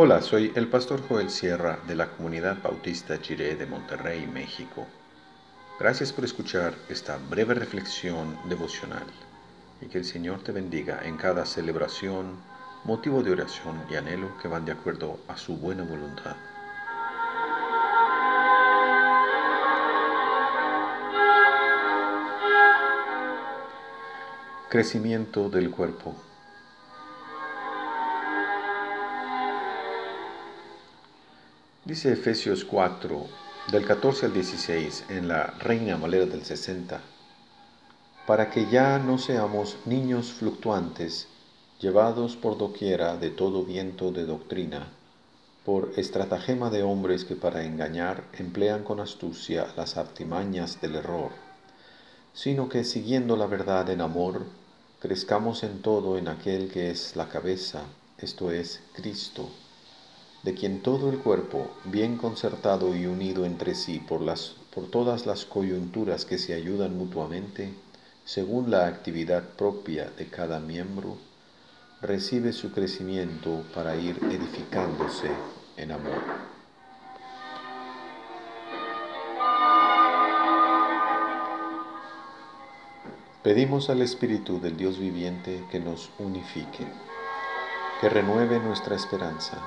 Hola, soy el pastor Joel Sierra de la Comunidad Bautista Chiré de Monterrey, México. Gracias por escuchar esta breve reflexión devocional y que el Señor te bendiga en cada celebración, motivo de oración y anhelo que van de acuerdo a su buena voluntad. Crecimiento del cuerpo. Dice Efesios 4, del 14 al 16, en la Reina Valera del 60, para que ya no seamos niños fluctuantes, llevados por doquiera de todo viento de doctrina, por estratagema de hombres que para engañar emplean con astucia las artimañas del error, sino que siguiendo la verdad en amor, crezcamos en todo en aquel que es la cabeza, esto es Cristo de quien todo el cuerpo, bien concertado y unido entre sí por, las, por todas las coyunturas que se ayudan mutuamente, según la actividad propia de cada miembro, recibe su crecimiento para ir edificándose en amor. Pedimos al Espíritu del Dios viviente que nos unifique, que renueve nuestra esperanza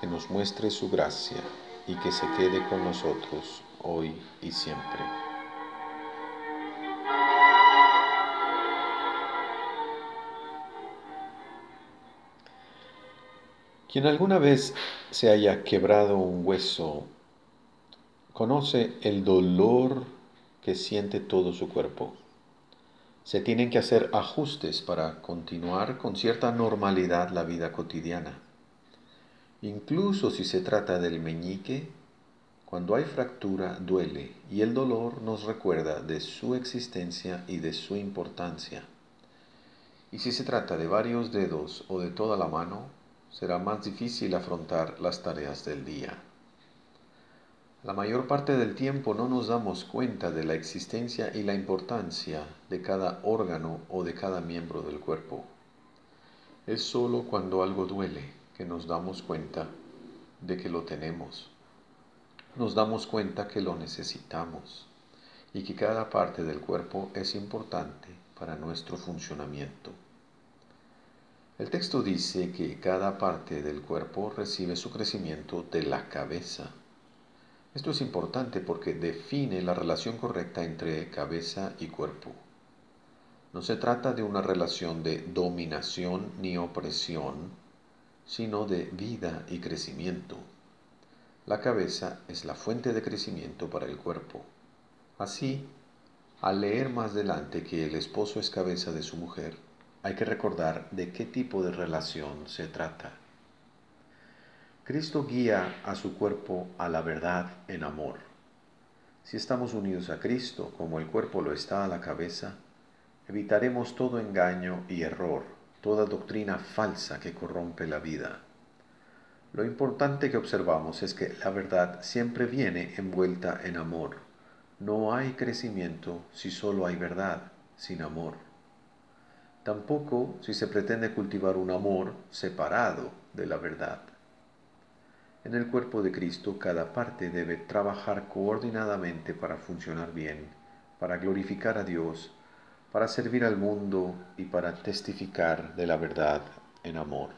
que nos muestre su gracia y que se quede con nosotros hoy y siempre. Quien alguna vez se haya quebrado un hueso, conoce el dolor que siente todo su cuerpo. Se tienen que hacer ajustes para continuar con cierta normalidad la vida cotidiana. Incluso si se trata del meñique, cuando hay fractura duele y el dolor nos recuerda de su existencia y de su importancia. Y si se trata de varios dedos o de toda la mano, será más difícil afrontar las tareas del día. La mayor parte del tiempo no nos damos cuenta de la existencia y la importancia de cada órgano o de cada miembro del cuerpo. Es solo cuando algo duele que nos damos cuenta de que lo tenemos. Nos damos cuenta que lo necesitamos y que cada parte del cuerpo es importante para nuestro funcionamiento. El texto dice que cada parte del cuerpo recibe su crecimiento de la cabeza. Esto es importante porque define la relación correcta entre cabeza y cuerpo. No se trata de una relación de dominación ni opresión, sino de vida y crecimiento. La cabeza es la fuente de crecimiento para el cuerpo. Así, al leer más adelante que el esposo es cabeza de su mujer, hay que recordar de qué tipo de relación se trata. Cristo guía a su cuerpo a la verdad en amor. Si estamos unidos a Cristo como el cuerpo lo está a la cabeza, evitaremos todo engaño y error toda doctrina falsa que corrompe la vida. Lo importante que observamos es que la verdad siempre viene envuelta en amor. No hay crecimiento si solo hay verdad, sin amor. Tampoco si se pretende cultivar un amor separado de la verdad. En el cuerpo de Cristo cada parte debe trabajar coordinadamente para funcionar bien, para glorificar a Dios para servir al mundo y para testificar de la verdad en amor.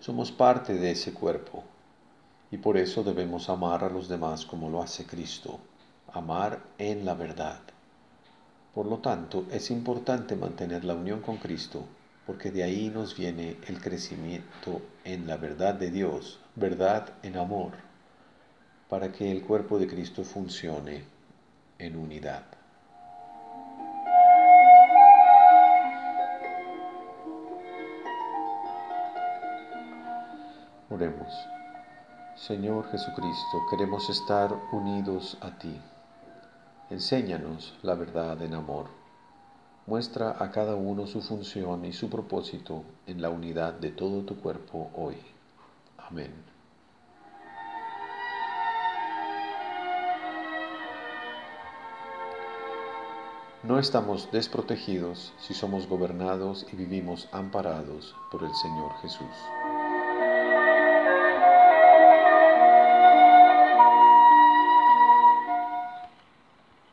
Somos parte de ese cuerpo y por eso debemos amar a los demás como lo hace Cristo, amar en la verdad. Por lo tanto, es importante mantener la unión con Cristo, porque de ahí nos viene el crecimiento en la verdad de Dios, verdad en amor, para que el cuerpo de Cristo funcione en unidad. Oremos. Señor Jesucristo, queremos estar unidos a ti. Enséñanos la verdad en amor. Muestra a cada uno su función y su propósito en la unidad de todo tu cuerpo hoy. Amén. No estamos desprotegidos si somos gobernados y vivimos amparados por el Señor Jesús.